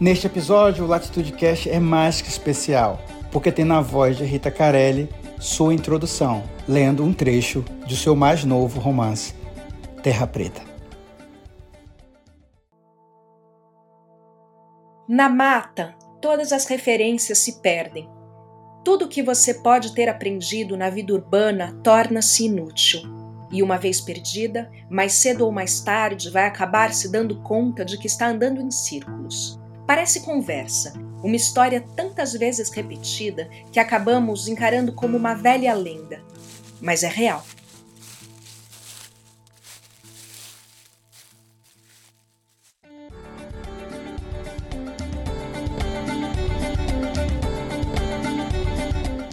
Neste episódio, o Latitude Cast é mais que especial, porque tem na voz de Rita Carelli sua introdução, lendo um trecho de seu mais novo romance, Terra Preta. Na mata, todas as referências se perdem. Tudo o que você pode ter aprendido na vida urbana torna-se inútil. E uma vez perdida, mais cedo ou mais tarde vai acabar se dando conta de que está andando em círculos. Parece conversa, uma história tantas vezes repetida que acabamos encarando como uma velha lenda. Mas é real.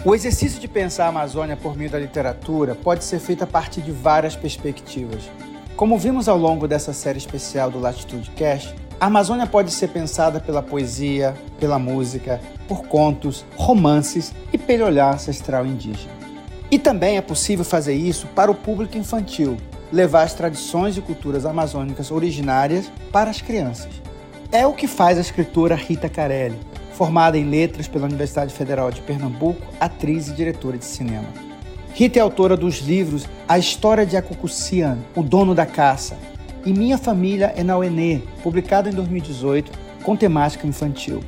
O exercício de pensar a Amazônia por meio da literatura pode ser feito a partir de várias perspectivas. Como vimos ao longo dessa série especial do Latitude Cast, a Amazônia pode ser pensada pela poesia, pela música, por contos, romances e pelo olhar ancestral indígena. E também é possível fazer isso para o público infantil, levar as tradições e culturas amazônicas originárias para as crianças. É o que faz a escritora Rita Carelli, formada em letras pela Universidade Federal de Pernambuco, atriz e diretora de cinema. Rita é autora dos livros A História de Acucucian, O Dono da Caça, e Minha Família é na UNE, publicado em 2018, com temática infantil.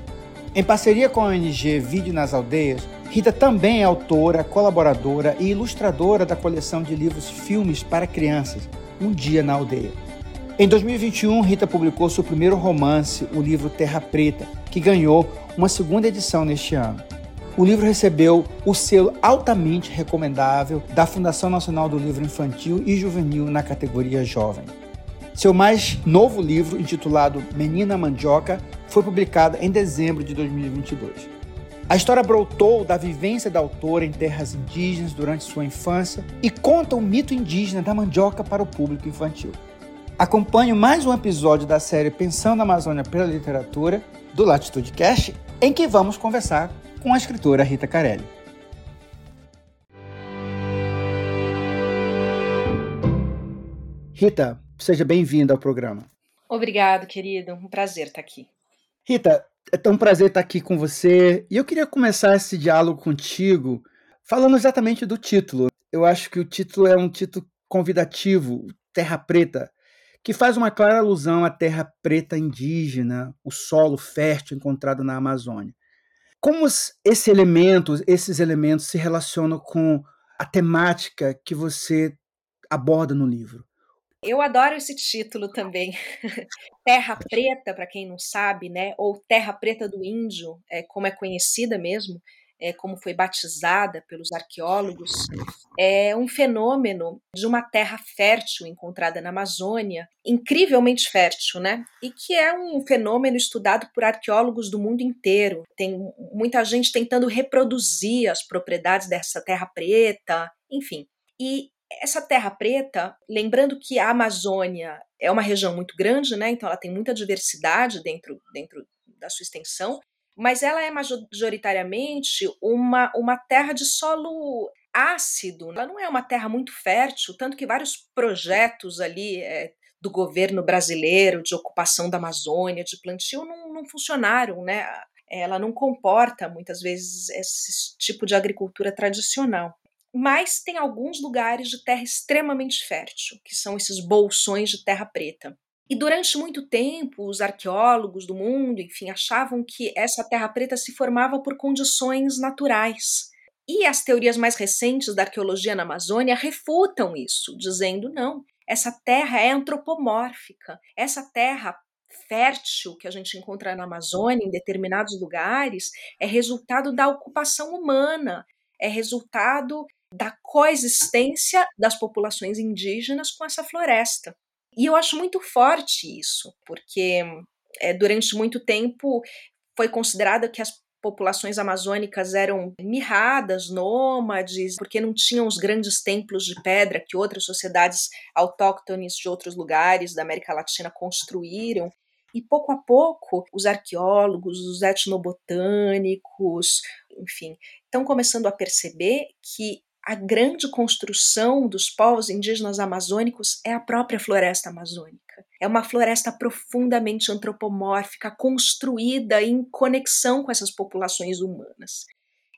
Em parceria com a ONG Vídeo nas Aldeias, Rita também é autora, colaboradora e ilustradora da coleção de livros Filmes para Crianças, Um Dia na Aldeia. Em 2021, Rita publicou seu primeiro romance, o livro Terra Preta, que ganhou uma segunda edição neste ano. O livro recebeu o selo altamente recomendável da Fundação Nacional do Livro Infantil e Juvenil na categoria Jovem. Seu mais novo livro, intitulado Menina Mandioca, foi publicado em dezembro de 2022. A história brotou da vivência da autora em terras indígenas durante sua infância e conta o mito indígena da mandioca para o público infantil. Acompanhe mais um episódio da série Pensando a Amazônia pela Literatura, do Latitude Cast, em que vamos conversar com a escritora Rita Carelli. Rita, Seja bem-vinda ao programa. Obrigado, querido. Um prazer estar aqui. Rita, é tão um prazer estar aqui com você. E eu queria começar esse diálogo contigo falando exatamente do título. Eu acho que o título é um título convidativo, Terra Preta, que faz uma clara alusão à terra preta indígena, o solo fértil encontrado na Amazônia. Como esse elemento, esses elementos se relacionam com a temática que você aborda no livro? Eu adoro esse título também. Terra Preta, para quem não sabe, né? Ou Terra Preta do Índio, é, como é conhecida mesmo, é, como foi batizada pelos arqueólogos, é um fenômeno de uma terra fértil encontrada na Amazônia, incrivelmente fértil, né? E que é um fenômeno estudado por arqueólogos do mundo inteiro. Tem muita gente tentando reproduzir as propriedades dessa terra preta, enfim. E essa terra preta, lembrando que a Amazônia é uma região muito grande, né? Então ela tem muita diversidade dentro, dentro da sua extensão, mas ela é majoritariamente uma, uma terra de solo ácido. Ela não é uma terra muito fértil, tanto que vários projetos ali é, do governo brasileiro de ocupação da Amazônia, de plantio, não, não funcionaram, né? Ela não comporta muitas vezes esse tipo de agricultura tradicional mas tem alguns lugares de terra extremamente fértil, que são esses bolsões de terra preta. E durante muito tempo, os arqueólogos do mundo, enfim, achavam que essa terra preta se formava por condições naturais. E as teorias mais recentes da arqueologia na Amazônia refutam isso, dizendo não, essa terra é antropomórfica. Essa terra fértil que a gente encontra na Amazônia, em determinados lugares, é resultado da ocupação humana, é resultado da coexistência das populações indígenas com essa floresta. E eu acho muito forte isso, porque é, durante muito tempo foi considerado que as populações amazônicas eram mirradas, nômades, porque não tinham os grandes templos de pedra que outras sociedades autóctones de outros lugares da América Latina construíram. E pouco a pouco, os arqueólogos, os etnobotânicos, enfim, estão começando a perceber que a grande construção dos povos indígenas amazônicos é a própria floresta amazônica. é uma floresta profundamente antropomórfica, construída em conexão com essas populações humanas.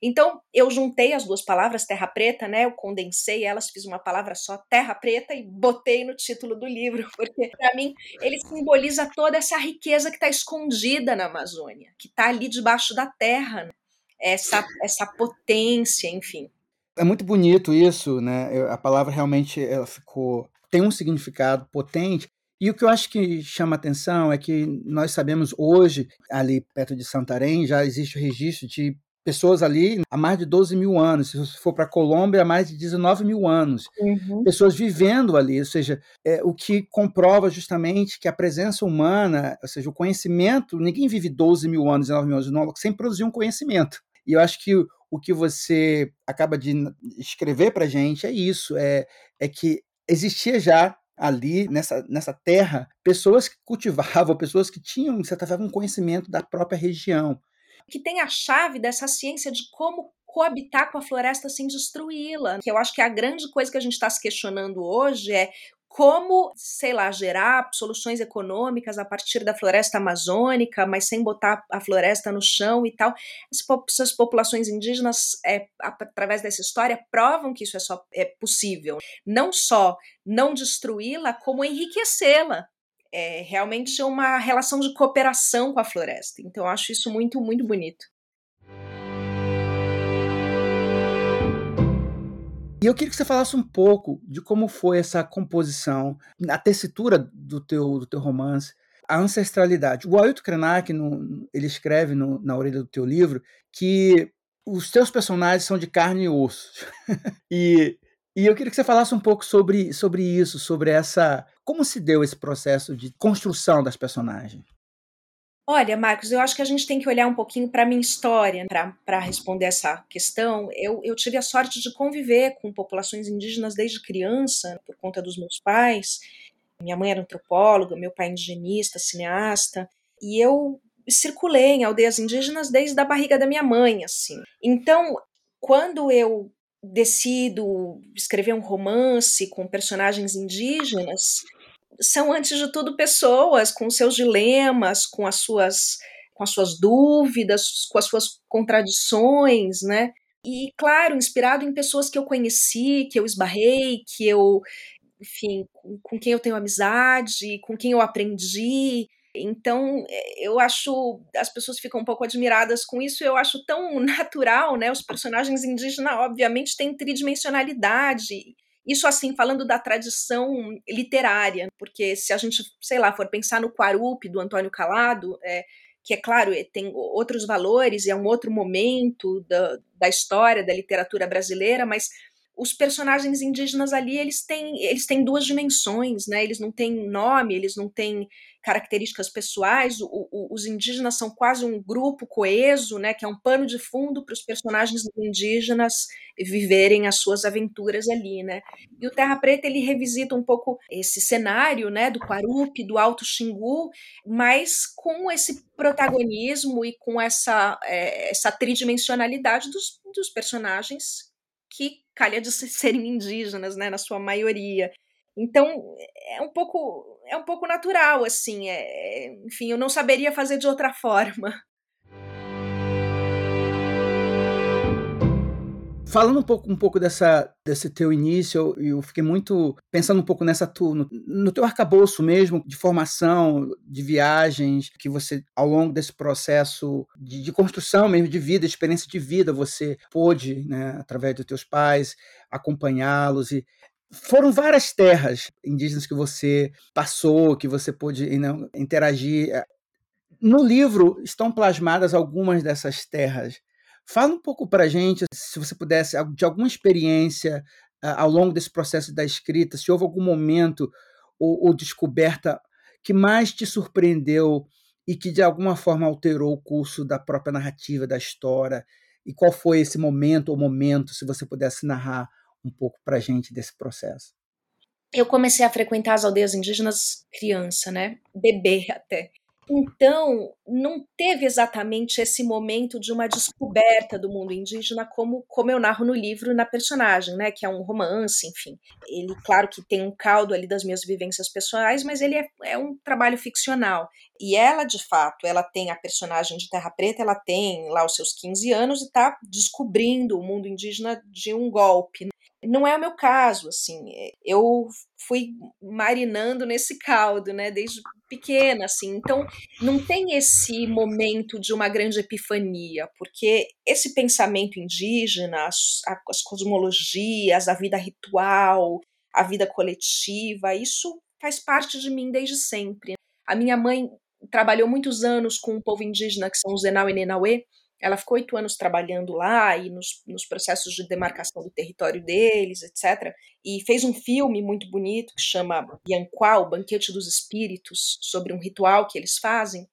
Então, eu juntei as duas palavras, terra preta, né? Eu condensei elas, fiz uma palavra só, terra preta, e botei no título do livro, porque para mim ele simboliza toda essa riqueza que está escondida na Amazônia, que está ali debaixo da terra, né? essa, essa potência, enfim. É muito bonito isso, né? A palavra realmente ela ficou tem um significado potente. E o que eu acho que chama atenção é que nós sabemos hoje, ali perto de Santarém, já existe o registro de pessoas ali há mais de 12 mil anos. Se você for para a Colômbia, há mais de 19 mil anos. Uhum. Pessoas vivendo ali, ou seja, é, o que comprova justamente que a presença humana, ou seja, o conhecimento, ninguém vive 12 mil anos, 19 mil anos, sem produzir um conhecimento. E eu acho que o que você acaba de escrever para gente é isso, é, é que existia já ali nessa, nessa terra pessoas que cultivavam, pessoas que tinham, de certa forma, um conhecimento da própria região que tem a chave dessa ciência de como coabitar com a floresta sem destruí-la. Que eu acho que a grande coisa que a gente está se questionando hoje é como, sei lá, gerar soluções econômicas a partir da floresta amazônica, mas sem botar a floresta no chão e tal. Essas populações indígenas, é, através dessa história, provam que isso é, só, é possível. Não só não destruí-la, como enriquecê-la é realmente uma relação de cooperação com a floresta. Então, eu acho isso muito, muito bonito. E eu queria que você falasse um pouco de como foi essa composição, a tessitura do teu, do teu romance, a ancestralidade. O Ailton Krenak, no, ele escreve no, na orelha do teu livro que os teus personagens são de carne e osso. e e eu queria que você falasse um pouco sobre, sobre isso, sobre essa. Como se deu esse processo de construção das personagens? Olha, Marcos, eu acho que a gente tem que olhar um pouquinho para a minha história para responder essa questão. Eu, eu tive a sorte de conviver com populações indígenas desde criança, por conta dos meus pais. Minha mãe era antropóloga, meu pai indigenista, cineasta, e eu circulei em aldeias indígenas desde a barriga da minha mãe, assim. Então, quando eu decido escrever um romance com personagens indígenas, são antes de tudo pessoas com seus dilemas, com as suas com as suas dúvidas, com as suas contradições, né? E claro, inspirado em pessoas que eu conheci, que eu esbarrei, que eu, enfim, com, com quem eu tenho amizade, com quem eu aprendi, então, eh, eu acho, as pessoas ficam um pouco admiradas com isso, eu acho tão natural, né? Os personagens indígenas, obviamente, têm tridimensionalidade. Isso, assim, falando da tradição literária, porque se a gente, sei lá, for pensar no Quarupi, do Antônio Calado, é, que é claro, eh, tem outros valores e é um outro momento da, da história da literatura brasileira, mas os personagens indígenas ali eles têm eles têm duas dimensões né? Eles não têm nome eles não têm características pessoais o, o, os indígenas são quase um grupo coeso né que é um pano de fundo para os personagens indígenas viverem as suas aventuras ali né e o Terra Preta ele revisita um pouco esse cenário né do Quarupi do Alto Xingu mas com esse protagonismo e com essa é, essa tridimensionalidade dos, dos personagens que calha de serem indígenas, né, na sua maioria. Então é um pouco é um pouco natural assim, é, enfim, eu não saberia fazer de outra forma. Falando um pouco, um pouco dessa, desse teu início, eu, eu fiquei muito pensando um pouco nessa tu, no, no, teu arcabouço mesmo de formação, de viagens, que você, ao longo desse processo de, de construção mesmo de vida, experiência de vida, você pôde, né, através dos teus pais, acompanhá-los e foram várias terras indígenas que você passou, que você pôde interagir. No livro estão plasmadas algumas dessas terras. Fala um pouco para gente, se você pudesse, de alguma experiência uh, ao longo desse processo da escrita, se houve algum momento ou, ou descoberta que mais te surpreendeu e que de alguma forma alterou o curso da própria narrativa, da história, e qual foi esse momento ou momento, se você pudesse narrar um pouco para a gente desse processo. Eu comecei a frequentar as aldeias indígenas criança, né? Bebê até. Então, não teve exatamente esse momento de uma descoberta do mundo indígena como, como eu narro no livro na personagem, né, que é um romance, enfim. Ele, claro que tem um caldo ali das minhas vivências pessoais, mas ele é, é um trabalho ficcional. E ela, de fato, ela tem a personagem de Terra Preta, ela tem lá os seus 15 anos e está descobrindo o mundo indígena de um golpe. Não é o meu caso, assim, eu fui marinando nesse caldo, né, desde pequena, assim. Então, não tem esse momento de uma grande epifania, porque esse pensamento indígena, as, as cosmologias, a vida ritual, a vida coletiva, isso faz parte de mim desde sempre. A minha mãe trabalhou muitos anos com o povo indígena, que são os Enau e Nenauê, ela ficou oito anos trabalhando lá e nos, nos, processos de demarcação do território deles, etc. E fez um filme muito bonito que chama Yanquá, o Banquete dos Espíritos, sobre um ritual que eles fazem.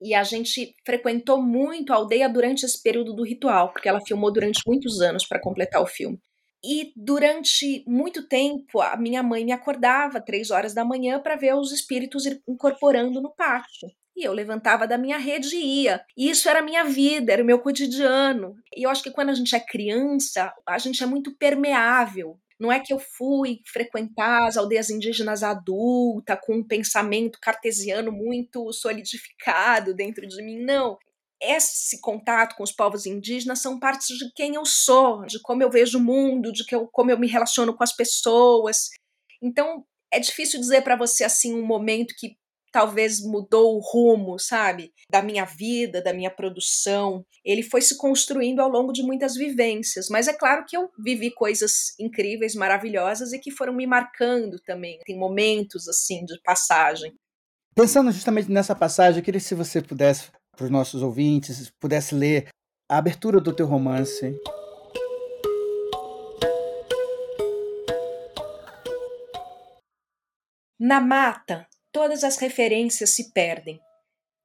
E a gente frequentou muito a aldeia durante esse período do ritual, porque ela filmou durante muitos anos para completar o filme. E durante muito tempo, a minha mãe me acordava três horas da manhã para ver os espíritos incorporando no pátio. E eu levantava da minha rede e ia. E isso era a minha vida, era o meu cotidiano. E eu acho que quando a gente é criança, a gente é muito permeável. Não é que eu fui frequentar as aldeias indígenas adulta com um pensamento cartesiano muito solidificado dentro de mim, não. Esse contato com os povos indígenas são partes de quem eu sou, de como eu vejo o mundo, de eu, como eu me relaciono com as pessoas. Então, é difícil dizer para você assim um momento que talvez mudou o rumo, sabe, da minha vida, da minha produção. Ele foi se construindo ao longo de muitas vivências, mas é claro que eu vivi coisas incríveis, maravilhosas e que foram me marcando também. Tem momentos assim de passagem. Pensando justamente nessa passagem, eu queria se você pudesse para os nossos ouvintes, pudesse ler a abertura do teu romance. Na mata, todas as referências se perdem.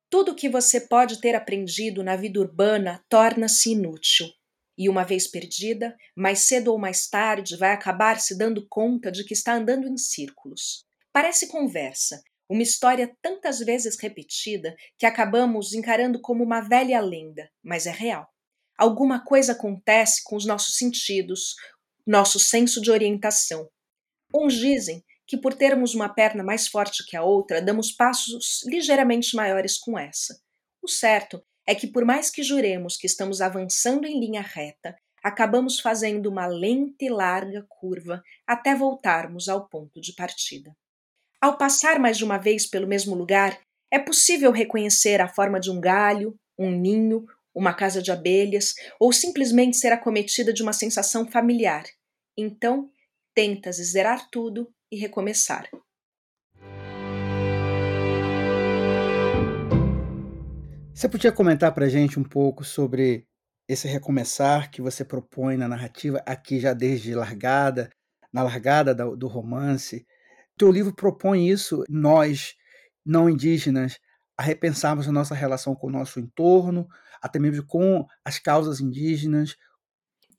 Tudo o que você pode ter aprendido na vida urbana torna-se inútil. E uma vez perdida, mais cedo ou mais tarde vai acabar se dando conta de que está andando em círculos. Parece conversa, uma história tantas vezes repetida que acabamos encarando como uma velha lenda, mas é real. Alguma coisa acontece com os nossos sentidos, nosso senso de orientação. Uns dizem que, por termos uma perna mais forte que a outra, damos passos ligeiramente maiores com essa. O certo é que, por mais que juremos que estamos avançando em linha reta, acabamos fazendo uma lenta e larga curva até voltarmos ao ponto de partida. Ao passar mais de uma vez pelo mesmo lugar, é possível reconhecer a forma de um galho, um ninho, uma casa de abelhas ou simplesmente ser acometida de uma sensação familiar. Então, tentas zerar tudo e recomeçar. Você podia comentar para a gente um pouco sobre esse recomeçar que você propõe na narrativa, aqui já desde largada, na largada do romance? Teu livro propõe isso, nós, não indígenas, a repensarmos a nossa relação com o nosso entorno, até mesmo com as causas indígenas.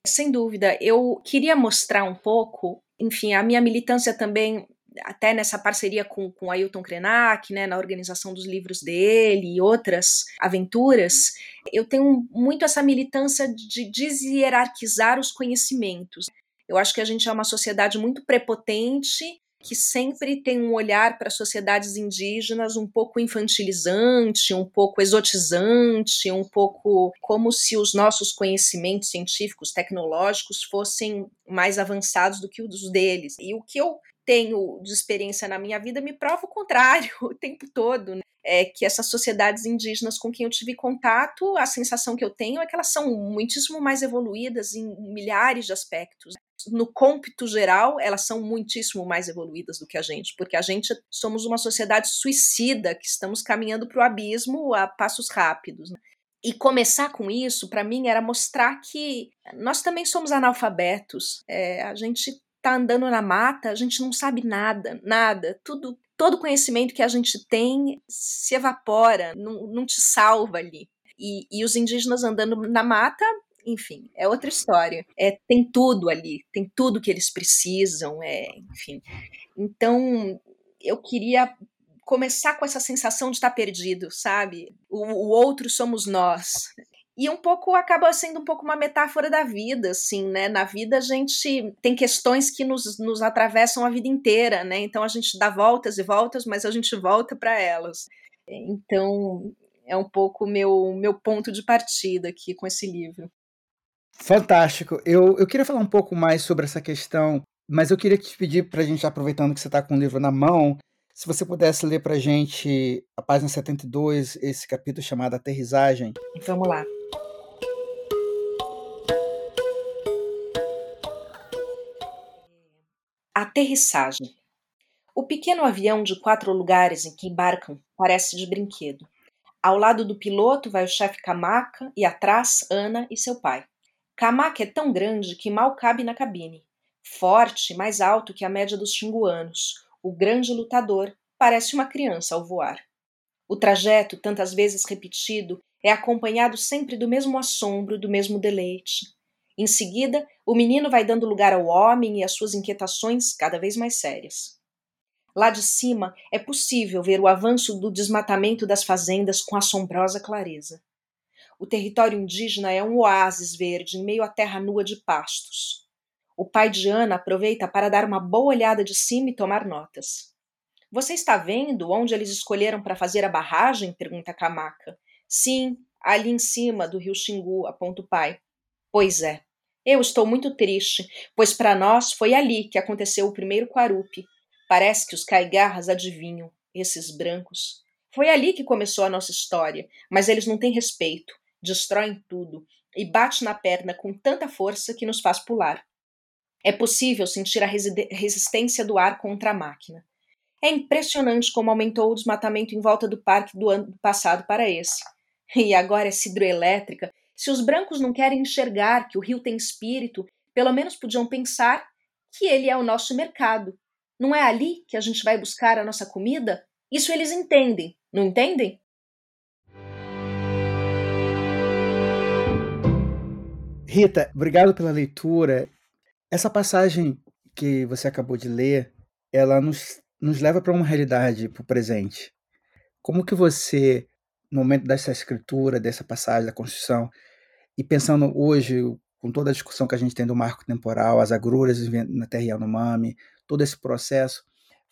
Sem dúvida, eu queria mostrar um pouco enfim, a minha militância também, até nessa parceria com, com Ailton Krenak, né, na organização dos livros dele e outras aventuras, eu tenho muito essa militância de deshierarquizar os conhecimentos. Eu acho que a gente é uma sociedade muito prepotente que sempre tem um olhar para sociedades indígenas um pouco infantilizante, um pouco exotizante, um pouco como se os nossos conhecimentos científicos, tecnológicos fossem mais avançados do que os deles. E o que eu tenho de experiência na minha vida me prova o contrário o tempo todo. Né? É que essas sociedades indígenas com quem eu tive contato, a sensação que eu tenho é que elas são muitíssimo mais evoluídas em milhares de aspectos no cômpito geral, elas são muitíssimo mais evoluídas do que a gente, porque a gente somos uma sociedade suicida que estamos caminhando para o abismo a passos rápidos. Né? E começar com isso, para mim, era mostrar que nós também somos analfabetos. É, a gente está andando na mata, a gente não sabe nada, nada. Tudo, todo conhecimento que a gente tem se evapora, não, não te salva ali. E, e, os indígenas andando na mata enfim, é outra história. É, tem tudo ali, tem tudo que eles precisam, é, enfim. Então, eu queria começar com essa sensação de estar perdido, sabe? O, o outro somos nós. E um pouco acaba sendo um pouco uma metáfora da vida, assim, né? Na vida a gente tem questões que nos, nos atravessam a vida inteira, né? Então a gente dá voltas e voltas, mas a gente volta para elas. Então é um pouco meu meu ponto de partida aqui com esse livro. Fantástico. Eu, eu queria falar um pouco mais sobre essa questão, mas eu queria te pedir para a gente, aproveitando que você está com o livro na mão, se você pudesse ler para a gente a página 72, esse capítulo chamado Aterrissagem. Vamos lá. Aterrissagem. O pequeno avião de quatro lugares em que embarcam parece de brinquedo. Ao lado do piloto vai o chefe Kamaka e atrás Ana e seu pai. Kamaka é tão grande que mal cabe na cabine. Forte, mais alto que a média dos xinguanos, o grande lutador parece uma criança ao voar. O trajeto, tantas vezes repetido, é acompanhado sempre do mesmo assombro, do mesmo deleite. Em seguida, o menino vai dando lugar ao homem e às suas inquietações cada vez mais sérias. Lá de cima é possível ver o avanço do desmatamento das fazendas com assombrosa clareza. O território indígena é um oásis verde em meio à terra nua de pastos. O pai de Ana aproveita para dar uma boa olhada de cima e tomar notas. Você está vendo onde eles escolheram para fazer a barragem? pergunta Camaca. Sim, ali em cima do rio Xingu, aponta o pai. Pois é. Eu estou muito triste, pois para nós foi ali que aconteceu o primeiro Quarupi. Parece que os caigarras adivinham, esses brancos. Foi ali que começou a nossa história, mas eles não têm respeito destroem tudo e bate na perna com tanta força que nos faz pular. É possível sentir a resistência do ar contra a máquina. É impressionante como aumentou o desmatamento em volta do parque do ano passado para esse. E agora essa hidroelétrica. Se os brancos não querem enxergar que o rio tem espírito, pelo menos podiam pensar que ele é o nosso mercado. Não é ali que a gente vai buscar a nossa comida? Isso eles entendem, não entendem? Rita, obrigado pela leitura. Essa passagem que você acabou de ler, ela nos, nos leva para uma realidade, para o presente. Como que você, no momento dessa escritura, dessa passagem, da Constituição, e pensando hoje, com toda a discussão que a gente tem do marco temporal, as agruras na Terra Yanomami, todo esse processo,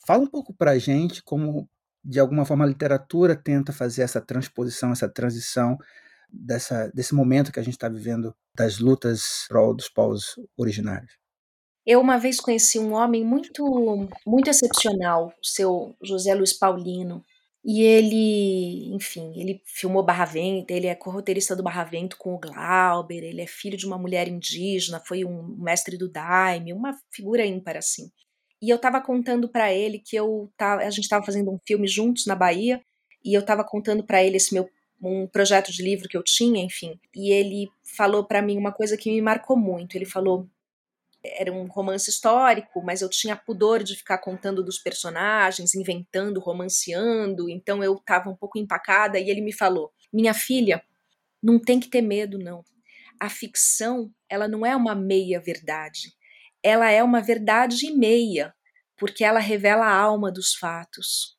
fala um pouco para a gente como, de alguma forma, a literatura tenta fazer essa transposição, essa transição dessa, desse momento que a gente está vivendo das lutas dos povos originários? Eu uma vez conheci um homem muito muito excepcional, o seu José Luiz Paulino, e ele, enfim, ele filmou Barra Vento, ele é corroteirista do Barra Vento com o Glauber, ele é filho de uma mulher indígena, foi um mestre do Daime, uma figura ímpar assim. E eu estava contando para ele que eu tava, a gente estava fazendo um filme juntos na Bahia, e eu estava contando para ele esse meu um projeto de livro que eu tinha, enfim. E ele falou para mim uma coisa que me marcou muito. Ele falou: era um romance histórico, mas eu tinha pudor de ficar contando dos personagens, inventando, romanceando, então eu estava um pouco empacada e ele me falou: "Minha filha, não tem que ter medo não. A ficção, ela não é uma meia verdade. Ela é uma verdade e meia, porque ela revela a alma dos fatos.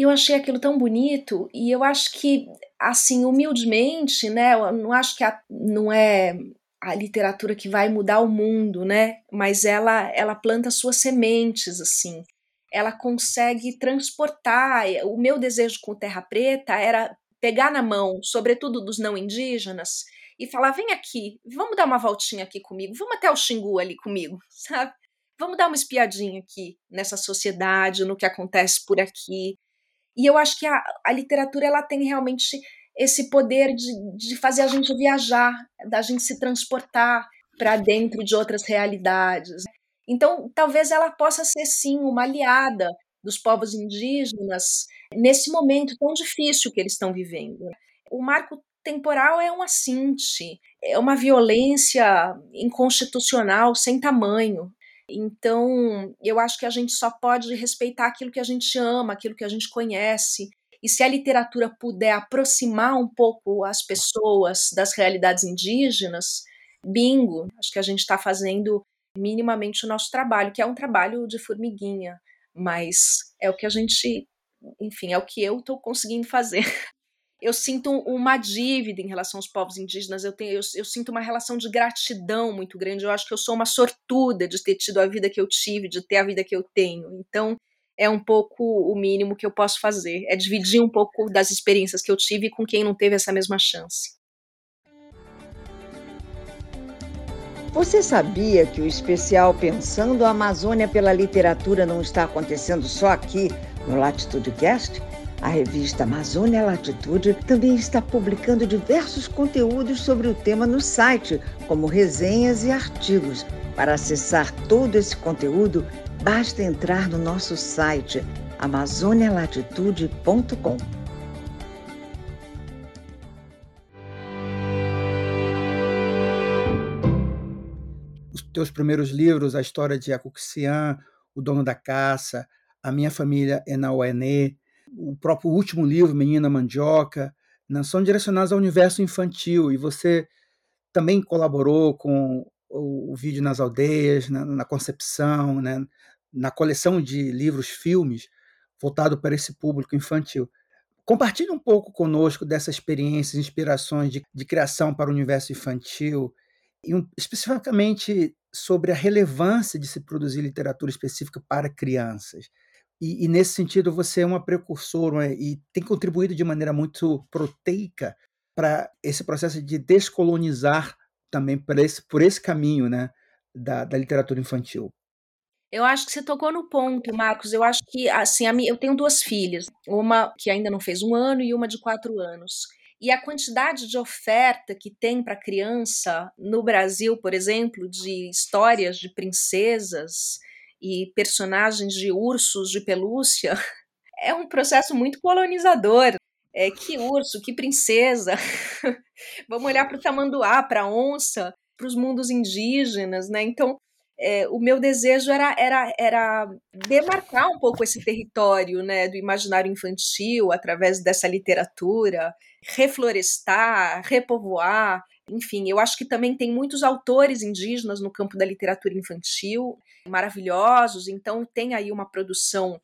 E eu achei aquilo tão bonito, e eu acho que, assim, humildemente, né, eu não acho que a, não é a literatura que vai mudar o mundo, né, mas ela, ela planta suas sementes, assim, ela consegue transportar. O meu desejo com Terra Preta era pegar na mão, sobretudo dos não indígenas, e falar: vem aqui, vamos dar uma voltinha aqui comigo, vamos até o Xingu ali comigo, sabe? Vamos dar uma espiadinha aqui nessa sociedade, no que acontece por aqui. E eu acho que a, a literatura ela tem realmente esse poder de, de fazer a gente viajar, da gente se transportar para dentro de outras realidades. Então, talvez ela possa ser sim uma aliada dos povos indígenas nesse momento tão difícil que eles estão vivendo. O marco temporal é um assinte, é uma violência inconstitucional sem tamanho. Então, eu acho que a gente só pode respeitar aquilo que a gente ama, aquilo que a gente conhece. E se a literatura puder aproximar um pouco as pessoas das realidades indígenas, bingo, acho que a gente está fazendo minimamente o nosso trabalho, que é um trabalho de formiguinha, mas é o que a gente enfim, é o que eu estou conseguindo fazer. Eu sinto uma dívida em relação aos povos indígenas, eu, tenho, eu, eu sinto uma relação de gratidão muito grande. Eu acho que eu sou uma sortuda de ter tido a vida que eu tive, de ter a vida que eu tenho. Então, é um pouco o mínimo que eu posso fazer, é dividir um pouco das experiências que eu tive com quem não teve essa mesma chance. Você sabia que o especial Pensando a Amazônia pela Literatura não está acontecendo só aqui no Latitude Cast? A revista Amazônia Latitude também está publicando diversos conteúdos sobre o tema no site, como resenhas e artigos. Para acessar todo esse conteúdo, basta entrar no nosso site amazonialatitude.com. teus primeiros livros, a história de Acuxian, O Dono da Caça, A Minha Família é na o próprio último livro, Menina Mandioca, não, são direcionados ao universo infantil e você também colaborou com o, o vídeo nas aldeias, na, na concepção, né, na coleção de livros, filmes voltado para esse público infantil. Compartilhe um pouco conosco dessas experiências, inspirações de, de criação para o universo infantil e um, especificamente sobre a relevância de se produzir literatura específica para crianças. E, e nesse sentido, você é uma precursora é? e tem contribuído de maneira muito proteica para esse processo de descolonizar também por esse, por esse caminho né, da, da literatura infantil. Eu acho que você tocou no ponto, Marcos. Eu acho que, assim, a minha, eu tenho duas filhas, uma que ainda não fez um ano e uma de quatro anos. E a quantidade de oferta que tem para criança no Brasil, por exemplo, de histórias de princesas e personagens de ursos de pelúcia, é um processo muito colonizador. É, que urso, que princesa. Vamos olhar para o tamanduá, para a onça, para os mundos indígenas, né? Então, é, o meu desejo era, era, era demarcar um pouco esse território né, do imaginário infantil através dessa literatura, reflorestar, repovoar. Enfim, eu acho que também tem muitos autores indígenas no campo da literatura infantil maravilhosos, então tem aí uma produção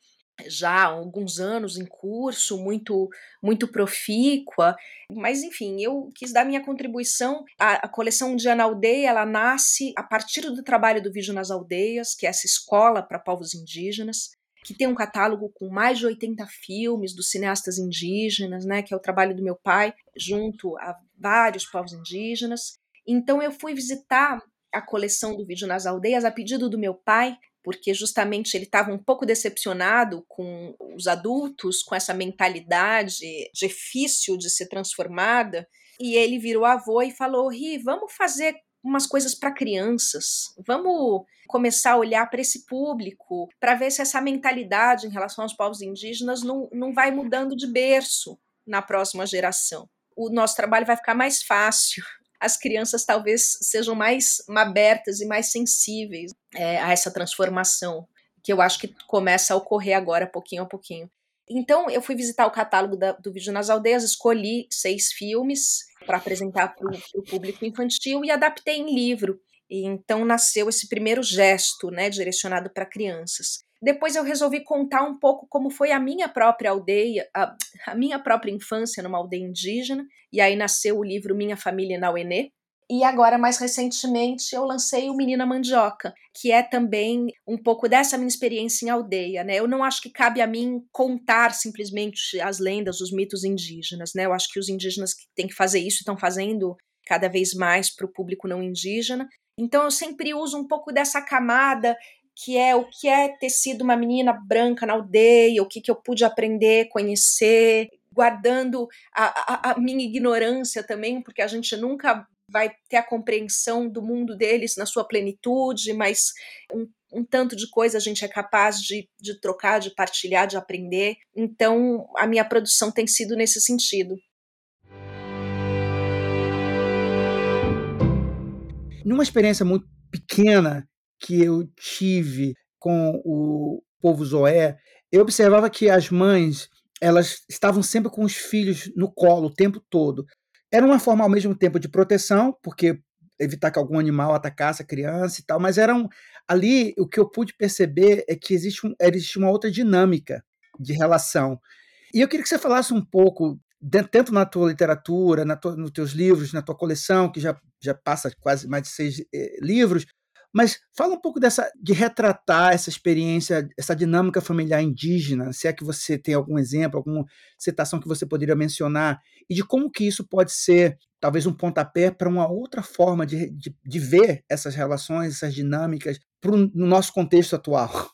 já há alguns anos em curso, muito muito profícua, mas enfim, eu quis dar minha contribuição. A, a coleção Dia na Aldeia, ela nasce a partir do trabalho do Vídeo nas Aldeias, que é essa escola para povos indígenas, que tem um catálogo com mais de 80 filmes dos cineastas indígenas, né, que é o trabalho do meu pai, junto a vários povos indígenas. Então eu fui visitar a coleção do Vídeo nas Aldeias a pedido do meu pai, porque justamente ele estava um pouco decepcionado com os adultos, com essa mentalidade difícil de ser transformada. E ele virou avô e falou: Ri, vamos fazer umas coisas para crianças. Vamos começar a olhar para esse público, para ver se essa mentalidade em relação aos povos indígenas não, não vai mudando de berço na próxima geração. O nosso trabalho vai ficar mais fácil as crianças talvez sejam mais abertas e mais sensíveis é, a essa transformação, que eu acho que começa a ocorrer agora, pouquinho a pouquinho. Então, eu fui visitar o catálogo da, do Vídeo nas Aldeias, escolhi seis filmes para apresentar para o público infantil e adaptei em livro. E então nasceu esse primeiro gesto, né, direcionado para crianças. Depois eu resolvi contar um pouco como foi a minha própria aldeia, a, a, minha própria infância numa aldeia indígena, e aí nasceu o livro Minha Família na Uenê. E agora, mais recentemente, eu lancei o Menina Mandioca, que é também um pouco dessa minha experiência em aldeia, né? Eu não acho que cabe a mim contar simplesmente as lendas, os mitos indígenas, né? Eu acho que os indígenas que têm que fazer isso estão fazendo cada vez mais para o público não indígena. Então eu sempre uso um pouco dessa camada que é o que é ter sido uma menina branca na aldeia, o que, que eu pude aprender, conhecer, guardando a, a, a minha ignorância também, porque a gente nunca vai ter a compreensão do mundo deles na sua plenitude, mas um, um, tanto de coisa a gente é capaz de, de trocar, de partilhar, de aprender. Então, a minha produção tem sido nesse sentido. Numa experiência muito pequena que eu tive com o povo Zoé, eu observava que as mães elas estavam sempre com os filhos no colo o tempo todo. Era uma forma ao mesmo tempo de proteção, porque evitar que algum animal atacasse a criança e tal, mas eram ali o que eu pude perceber é que existe, um, existe uma outra dinâmica de relação. E eu queria que você falasse um pouco, tanto na tua literatura, na tua, nos teus livros, na tua coleção, que já, já passa quase mais de seis eh, livros, mas fala um pouco dessa de retratar essa experiência, essa dinâmica familiar indígena, se é que você tem algum exemplo, alguma citação que você poderia mencionar, e de como que isso pode ser talvez um pontapé para uma outra forma de, de, de, ver essas relações, essas dinâmicas pro, no nosso contexto atual.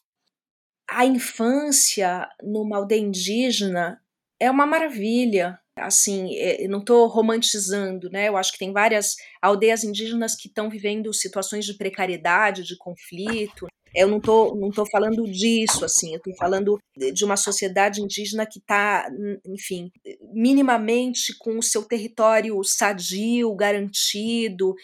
A infância numa aldeia indígena é uma maravilha assim, é, não estou romantizando, né? Eu acho que tem várias aldeias indígenas que estão vivendo situações de precariedade, de conflito. Eu não estou não tô falando disso, assim, eu estou falando de uma sociedade indígena que está, enfim, minimamente com o seu território sadio, garantido.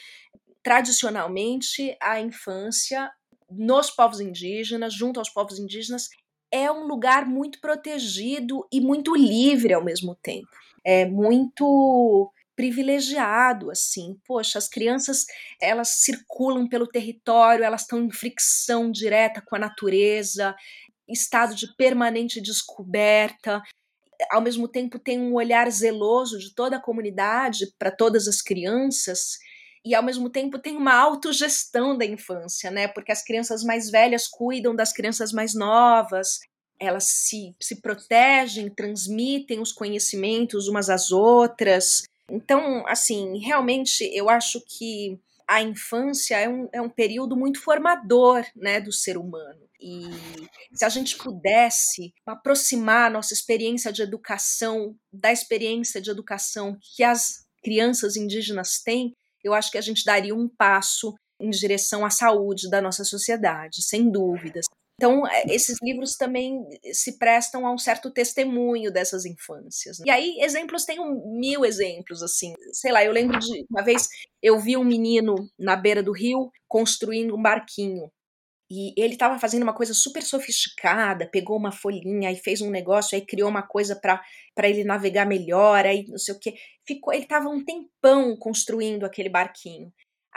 Tradicionalmente, a infância nos povos indígenas, junto aos povos indígenas, é um lugar muito protegido e muito livre ao mesmo tempo é muito privilegiado assim. Poxa, as crianças, elas circulam pelo território, elas estão em fricção direta com a natureza, estado de permanente descoberta. Ao mesmo tempo tem um olhar zeloso de toda a comunidade para todas as crianças e ao mesmo tempo tem uma autogestão da infância, né? Porque as crianças mais velhas cuidam das crianças mais novas, elas se, se protegem, transmitem os conhecimentos umas às outras. Então, assim, realmente eu acho que a infância é um, é um período muito formador né, do ser humano. E se a gente pudesse aproximar a nossa experiência de educação da experiência de educação que as crianças indígenas têm, eu acho que a gente daria um passo em direção à saúde da nossa sociedade, sem dúvidas. Então, é, esses livros também se prestam a um certo testemunho dessas infâncias. Né? E aí, exemplos, tem um, mil exemplos, assim. Sei lá, eu lembro de uma vez eu vi um menino na beira do rio construindo um barquinho. E ele estava fazendo uma coisa super sofisticada, pegou uma folhinha e fez um negócio, aí criou uma coisa para ele navegar melhor, aí não sei o quê. Ficou, ele estava um tempão construindo aquele barquinho.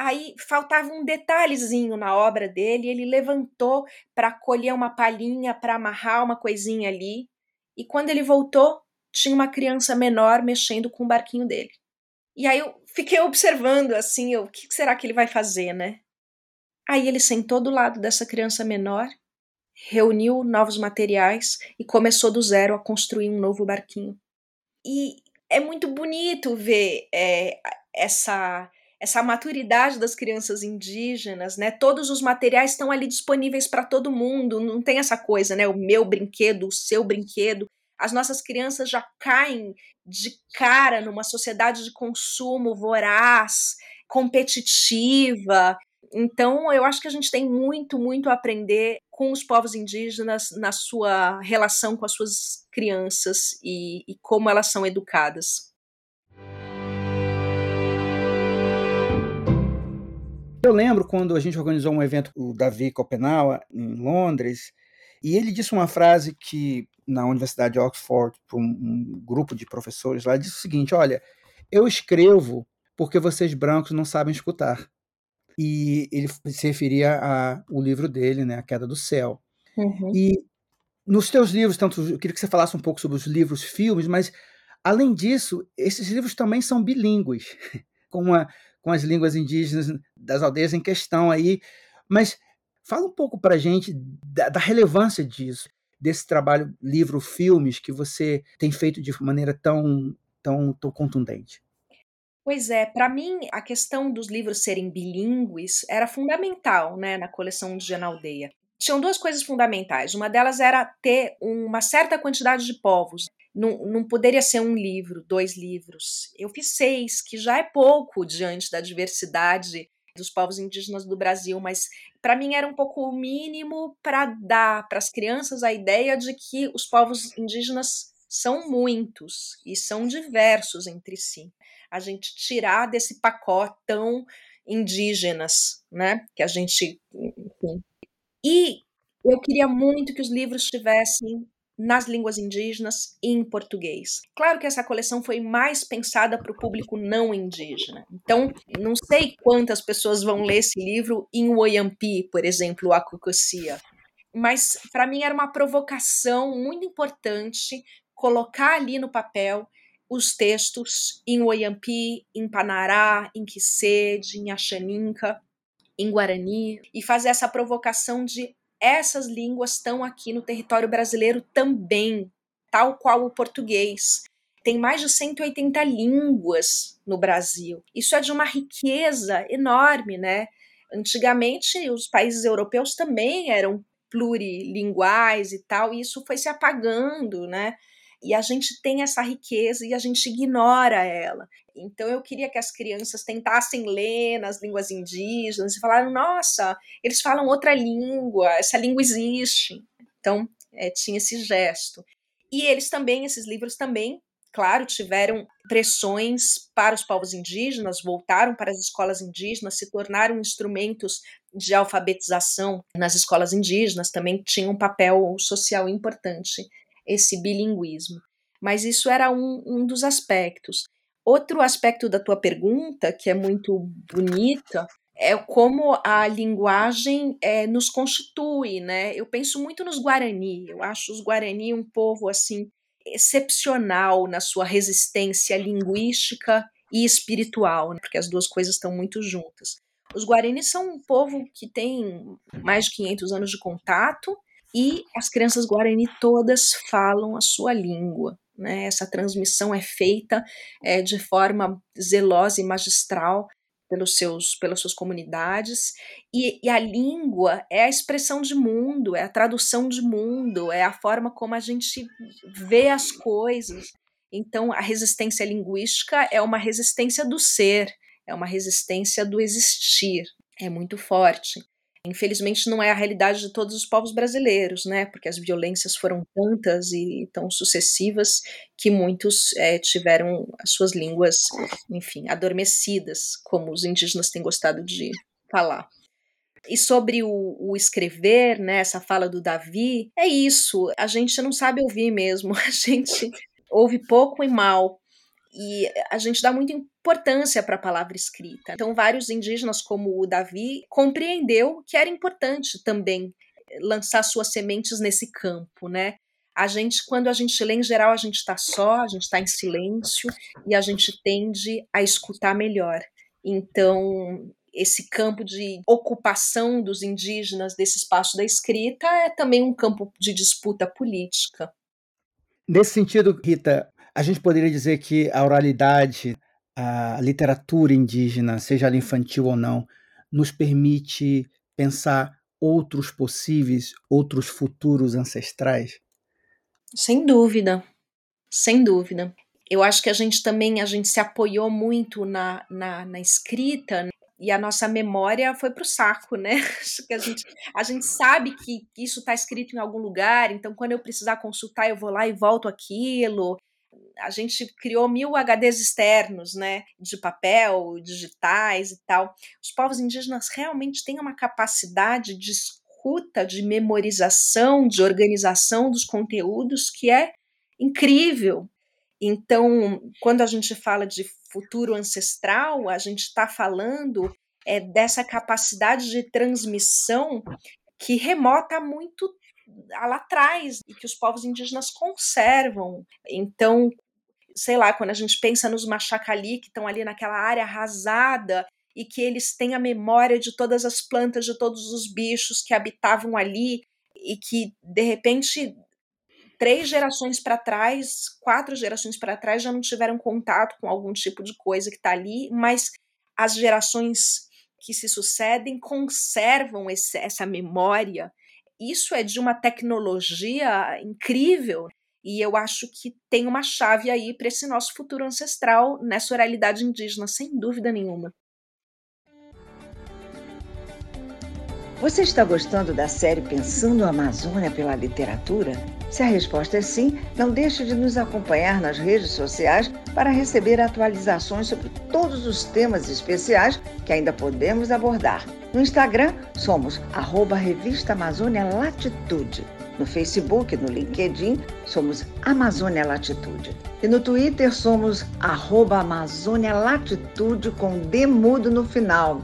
Aí faltava um detalhezinho na obra dele, ele levantou para colher uma palhinha, para amarrar uma coisinha ali, e quando ele voltou, tinha uma criança menor mexendo com o barquinho dele. E aí eu fiquei observando assim, eu, o que será que ele vai fazer, né? Aí ele sentou do lado dessa criança menor, reuniu novos materiais e começou do zero a construir um novo barquinho. E é muito bonito ver é, essa essa maturidade das crianças indígenas, né? Todos os materiais estão ali disponíveis para todo mundo, não tem essa coisa, né? O meu brinquedo, o seu brinquedo. As nossas crianças já caem de cara numa sociedade de consumo voraz, competitiva. Então, eu acho que a gente tem muito, muito a aprender com os povos indígenas na sua relação com as suas crianças e, e como elas são educadas. Eu lembro quando a gente organizou um evento, o Davi Copenau, em Londres, e ele disse uma frase que, na Universidade de Oxford, para um, um grupo de professores lá, disse o seguinte: Olha, eu escrevo porque vocês brancos não sabem escutar. E ele se referia ao livro dele, né, A Queda do Céu. Uhum. E nos teus livros, tanto eu queria que você falasse um pouco sobre os livros, filmes, mas além disso, esses livros também são bilíngues, com uma com as línguas indígenas das aldeias em questão aí. Mas fala um pouco para a gente da, da, relevância disso, desse trabalho, livro, filmes que você tem feito de maneira tão, tão, tão contundente. Pois é, para mim a questão dos livros serem bilíngues era fundamental, né, na coleção Indiana Aldeia. Tinham duas coisas fundamentais. Uma delas era ter uma certa quantidade de povos. Não, não poderia ser um livro, dois livros. Eu fiz seis, que já é pouco diante da diversidade dos povos indígenas do Brasil, mas para mim era um pouco o mínimo para dar para as crianças a ideia de que os povos indígenas são muitos e são diversos entre si. A gente tirar desse pacotão indígenas, né? Que a gente. Enfim. E eu queria muito que os livros tivessem nas línguas indígenas e em português. Claro que essa coleção foi mais pensada para o público não indígena. Então, não sei quantas pessoas vão ler esse livro em Oyampi, por exemplo, o Acucocia. mas para mim era uma provocação muito importante colocar ali no papel os textos em Oyampi, em Panará, em Quisede, em Axaninca, em Guarani, e fazer essa provocação de essas línguas estão aqui no território brasileiro também, tal qual o português. Tem mais de 180 línguas no Brasil. Isso é de uma riqueza enorme, né? Antigamente, os países europeus também eram plurilinguais e tal, e isso foi se apagando, né? E a gente tem essa riqueza e a gente ignora ela. Então eu queria que as crianças tentassem ler nas línguas indígenas e falaram: nossa, eles falam outra língua, essa língua existe. Então é, tinha esse gesto. E eles também, esses livros também, claro, tiveram pressões para os povos indígenas, voltaram para as escolas indígenas, se tornaram instrumentos de alfabetização nas escolas indígenas, também tinha um papel social importante esse bilinguismo. Mas isso era um, um dos aspectos. Outro aspecto da tua pergunta, que é muito bonita, é como a linguagem é, nos constitui, né? Eu penso muito nos Guarani. Eu acho os Guarani um povo assim excepcional na sua resistência linguística e espiritual, né? porque as duas coisas estão muito juntas. Os Guarani são um povo que tem mais de 500 anos de contato e as crianças guarani todas falam a sua língua. Né? Essa transmissão é feita é, de forma zelosa e magistral pelos seus, pelas suas comunidades, e, e, a língua é a expressão de mundo, é a tradução de mundo, é a forma como a gente vê as coisas. Então, a resistência linguística é uma resistência do ser, é uma resistência do existir, é muito forte. Infelizmente não é a realidade de todos os povos brasileiros, né? Porque as violências foram tantas e tão sucessivas que muitos é, tiveram as suas línguas, enfim, adormecidas, como os indígenas têm gostado de falar. E sobre o, o, escrever, né, essa fala do Davi, é isso. A gente não sabe ouvir mesmo. A gente ouve pouco e mal e a gente dá muita importância para a palavra escrita. Então, vários indígenas, como o Davi, compreendeu que era importante também lançar suas sementes nesse campo, né? A gente, quando a gente lê, em geral, a gente está só, a gente está em silêncio e a gente tende a escutar melhor. Então, esse campo de ocupação dos indígenas desse espaço da escrita é também um campo de disputa política. Nesse sentido, Rita, a gente poderia dizer que a oralidade, a literatura indígena, seja ela infantil ou não, nos permite pensar outros possíveis, outros futuros ancestrais? Sem dúvida, sem dúvida. Eu acho que a gente também a gente se apoiou muito na, na, na escrita e a nossa memória foi para o saco, né? Acho que a gente, a gente sabe que isso está escrito em algum lugar, então quando eu precisar consultar, eu vou lá e volto aquilo a gente criou mil HDs externos, né, de papel, digitais e tal. Os povos indígenas realmente têm uma capacidade de escuta, de memorização, de organização dos conteúdos que é incrível. Então, quando a gente fala de futuro ancestral, a gente está falando é, dessa capacidade de transmissão que remota muito lá atrás e que os povos indígenas conservam. Então, sei lá, quando a gente pensa nos machacali que estão ali naquela área arrasada e que eles têm a memória de todas as plantas, de todos os bichos que habitavam ali e que de repente três gerações para trás, quatro gerações para trás já não tiveram contato com algum tipo de coisa que está ali, mas as gerações que se sucedem conservam esse, essa memória isso é de uma tecnologia incrível. E eu acho que tem uma chave aí para esse nosso futuro ancestral nessa oralidade indígena, sem dúvida nenhuma. Você está gostando da série Pensando a Amazônia pela Literatura? Se a resposta é sim, não deixe de nos acompanhar nas redes sociais para receber atualizações sobre todos os temas especiais que ainda podemos abordar. No Instagram, somos arroba Revista Amazônia Latitude. No Facebook, no LinkedIn, somos Amazônia Latitude. E no Twitter, somos arroba Amazônia Latitude com demudo no final.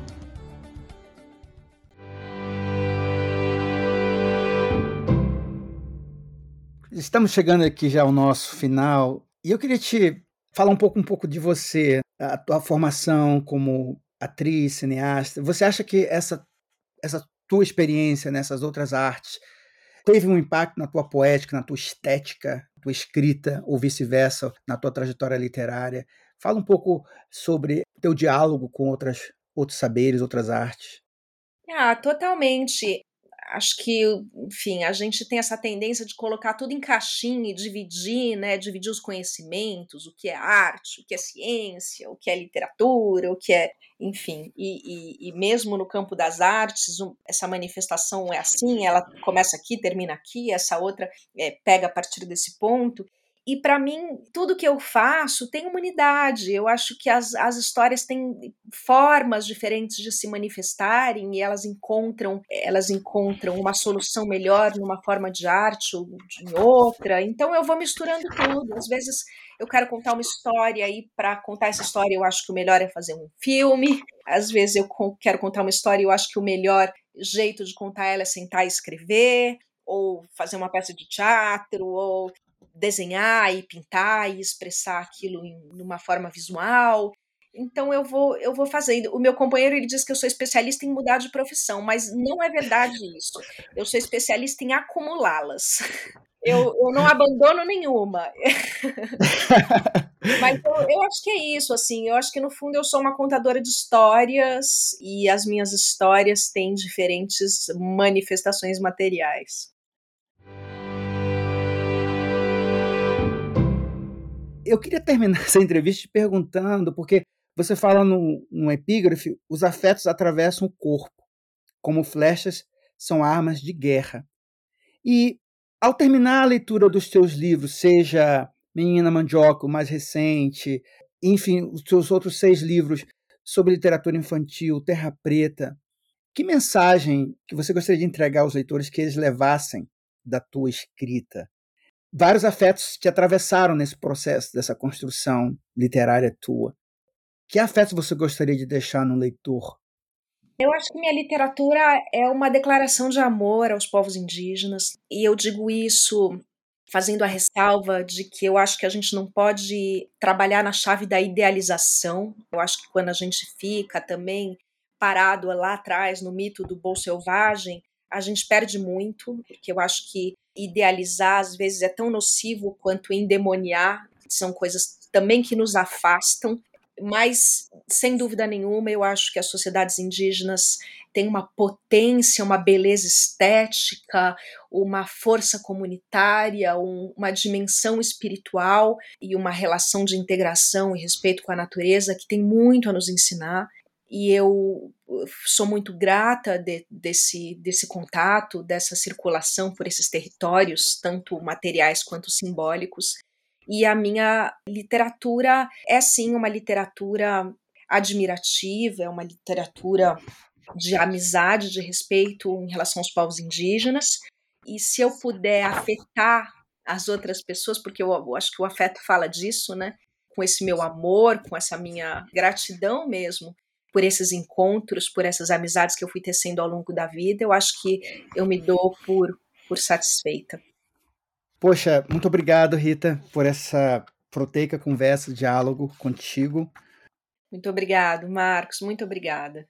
Estamos chegando aqui já ao nosso final e eu queria te falar um pouco, um pouco de você, a tua formação como atriz, cineasta. Você acha que essa, essa tua experiência nessas outras artes teve um impacto na tua poética, na tua estética, na tua escrita, ou vice-versa, na tua trajetória literária? Fala um pouco sobre teu diálogo com outras, outros saberes, outras artes. Ah, totalmente acho que, enfim, a gente tem essa tendência de colocar tudo em caixinha e dividir, né? Dividir os conhecimentos, o que é arte, o que é ciência, o que é literatura, o que é, enfim. E, e, e mesmo no campo das artes, essa manifestação é assim, ela começa aqui, termina aqui, essa outra é, pega a partir desse ponto. E para mim, tudo que eu faço tem humanidade. Eu acho que as, as histórias têm formas diferentes de se manifestarem e elas encontram, elas encontram uma solução melhor numa forma de arte ou em outra. Então eu vou misturando tudo. Às vezes eu quero contar uma história e para contar essa história eu acho que o melhor é fazer um filme. Às vezes eu quero contar uma história e eu acho que o melhor jeito de contar ela é sentar e escrever ou fazer uma peça de teatro, ou desenhar e pintar e expressar aquilo em uma forma visual. Então eu vou eu vou fazendo. O meu companheiro ele diz que eu sou especialista em mudar de profissão, mas não é verdade isso. Eu sou especialista em acumulá-las. Eu, eu não abandono nenhuma. mas eu, eu acho que é isso, assim. Eu acho que no fundo eu sou uma contadora de histórias e as minhas histórias têm diferentes manifestações materiais. Eu queria terminar essa entrevista te perguntando, porque você fala no, no epígrafe, os afetos atravessam o corpo, como flechas são armas de guerra. E ao terminar a leitura dos teus livros, seja Menina Mandioca, o mais recente, enfim, os teus outros seis livros sobre literatura infantil, Terra Preta, que mensagem que você gostaria de entregar aos leitores que eles levassem da tua escrita? Vários afetos te atravessaram nesse processo dessa construção literária tua. Que afetos você gostaria de deixar no leitor? Eu acho que minha literatura é uma declaração de amor aos povos indígenas, e eu digo isso fazendo a ressalva de que eu acho que a gente não pode trabalhar na chave da idealização. Eu acho que quando a gente fica também parado lá atrás no mito do bom selvagem, a gente perde muito, porque eu acho que idealizar às vezes é tão nocivo quanto endemoniar, são coisas também que nos afastam, mas sem dúvida nenhuma eu acho que as sociedades indígenas têm uma potência, uma beleza estética, uma força comunitária, um, uma dimensão espiritual e uma relação de integração e respeito com a natureza que tem muito a nos ensinar e eu sou muito grata de, desse, desse contato, dessa circulação por esses territórios, tanto materiais quanto simbólicos. E a minha literatura é sim uma literatura admirativa, é uma literatura de amizade, de respeito em relação aos povos indígenas. E se eu puder afetar as outras pessoas, porque eu, eu acho que o afeto fala disso, né? Com esse meu amor, com essa minha gratidão mesmo por esses encontros, por essas amizades que eu fui tecendo ao longo da vida, eu acho que eu me dou por, por satisfeita. Poxa, muito obrigado, Rita, por essa proteica conversa, diálogo contigo. Muito obrigado, Marcos, muito obrigada.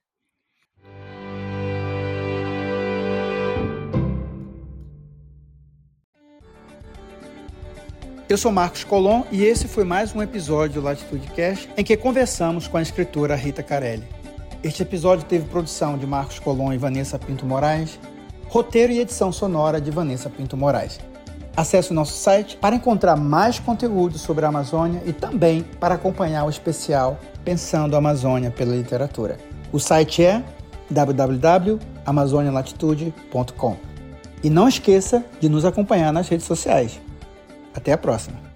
Eu sou Marcos Colom e esse foi mais um episódio do Latitude Cast em que conversamos com a escritora Rita Carelli. Este episódio teve produção de Marcos Colom e Vanessa Pinto Moraes, roteiro e edição sonora de Vanessa Pinto Moraes. Acesse o nosso site para encontrar mais conteúdo sobre a Amazônia e também para acompanhar o especial Pensando a Amazônia pela Literatura. O site é www.amazonialatitude.com. E não esqueça de nos acompanhar nas redes sociais. Até a próxima!